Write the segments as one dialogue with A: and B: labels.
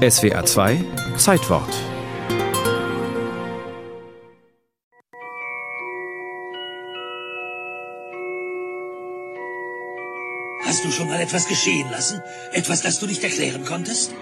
A: SWA 2 Zeitwort
B: Hast du schon mal etwas geschehen lassen? Etwas, das du nicht erklären konntest?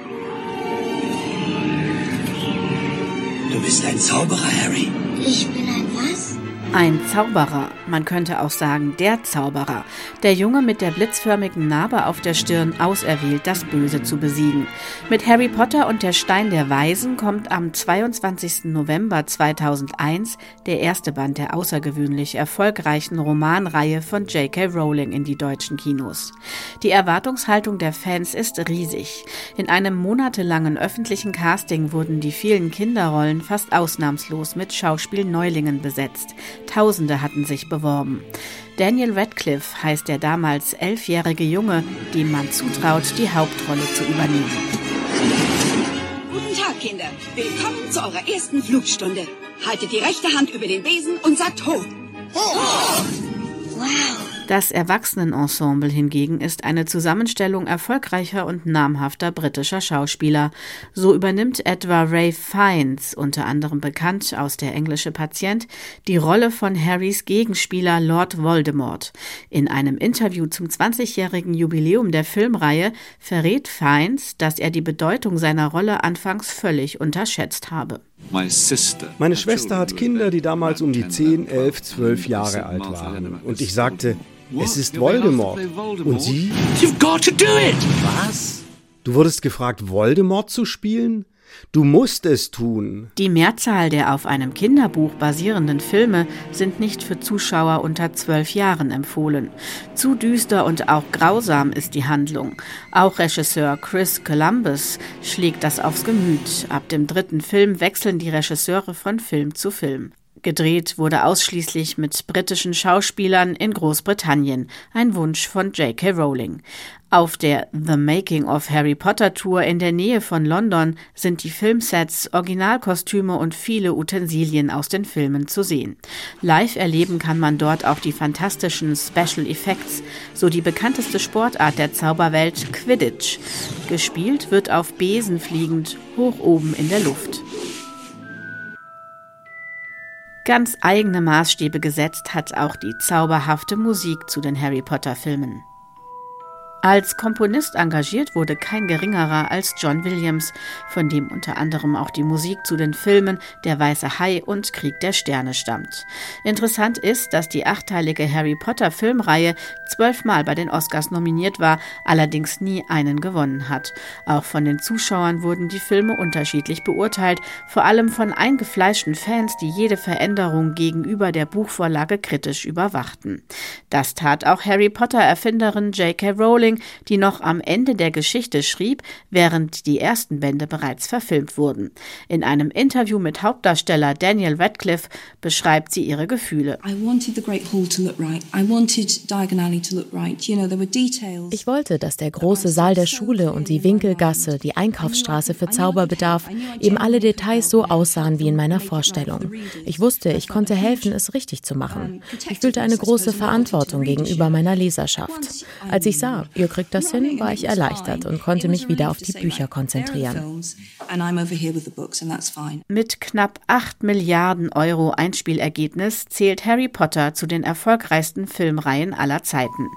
B: Du bist ein Zauberer, Harry.
C: Ich bin ein was?
D: Ein Zauberer, man könnte auch sagen der Zauberer, der Junge mit der blitzförmigen Narbe auf der Stirn auserwählt, das Böse zu besiegen. Mit Harry Potter und der Stein der Weisen kommt am 22. November 2001 der erste Band der außergewöhnlich erfolgreichen Romanreihe von J.K. Rowling in die deutschen Kinos. Die Erwartungshaltung der Fans ist riesig. In einem monatelangen öffentlichen Casting wurden die vielen Kinderrollen fast ausnahmslos mit Schauspielneulingen besetzt. Tausende hatten sich beworben. Daniel Radcliffe heißt der damals elfjährige Junge, dem man zutraut, die Hauptrolle zu übernehmen.
E: Guten Tag, Kinder. Willkommen zu eurer ersten Flugstunde. Haltet die rechte Hand über den Besen und sagt hoch.
C: Wow.
D: Das Erwachsenenensemble hingegen ist eine Zusammenstellung erfolgreicher und namhafter britischer Schauspieler. So übernimmt etwa Ray Fiennes, unter anderem bekannt aus Der englische Patient, die Rolle von Harrys Gegenspieler Lord Voldemort. In einem Interview zum 20-jährigen Jubiläum der Filmreihe verrät Fiennes, dass er die Bedeutung seiner Rolle anfangs völlig unterschätzt habe.
F: Meine Schwester hat Kinder, die damals um die 10, 11, 12 Jahre alt waren. Und ich sagte, es ist Voldemort. Und sie?
B: You've got to do it!
F: Was? Du wurdest gefragt, Voldemort zu spielen? Du musst es tun.
D: Die Mehrzahl der auf einem Kinderbuch basierenden Filme sind nicht für Zuschauer unter zwölf Jahren empfohlen. Zu düster und auch grausam ist die Handlung. Auch Regisseur Chris Columbus schlägt das aufs Gemüt. Ab dem dritten Film wechseln die Regisseure von Film zu Film. Gedreht wurde ausschließlich mit britischen Schauspielern in Großbritannien, ein Wunsch von J.K. Rowling. Auf der The Making of Harry Potter Tour in der Nähe von London sind die Filmsets, Originalkostüme und viele Utensilien aus den Filmen zu sehen. Live erleben kann man dort auch die fantastischen Special Effects, so die bekannteste Sportart der Zauberwelt Quidditch. Gespielt wird auf Besen fliegend hoch oben in der Luft. Ganz eigene Maßstäbe gesetzt hat auch die zauberhafte Musik zu den Harry Potter Filmen. Als Komponist engagiert wurde kein geringerer als John Williams, von dem unter anderem auch die Musik zu den Filmen Der Weiße Hai und Krieg der Sterne stammt. Interessant ist, dass die achteilige Harry Potter Filmreihe zwölfmal bei den Oscars nominiert war, allerdings nie einen gewonnen hat. Auch von den Zuschauern wurden die Filme unterschiedlich beurteilt, vor allem von eingefleischten Fans, die jede Veränderung gegenüber der Buchvorlage kritisch überwachten. Das tat auch Harry Potter Erfinderin J.K. Rowling Rowling, die noch am Ende der Geschichte schrieb, während die ersten Bände bereits verfilmt wurden. In einem Interview mit Hauptdarsteller Daniel Radcliffe beschreibt sie ihre Gefühle.
G: Ich wollte, dass der große Saal der Schule und die Winkelgasse, die Einkaufsstraße für Zauberbedarf, eben alle Details so aussahen wie in meiner Vorstellung. Ich wusste, ich konnte helfen, es richtig zu machen. Ich fühlte eine große Verantwortung gegenüber meiner Leserschaft. Als ich sah, ihr kriegt das hin, war ich erleichtert und konnte mich wieder auf die Bücher konzentrieren.
D: Mit knapp 8 Milliarden Euro Einspielergebnis zählt Harry Potter zu den erfolgreichsten Filmreihen aller Zeiten.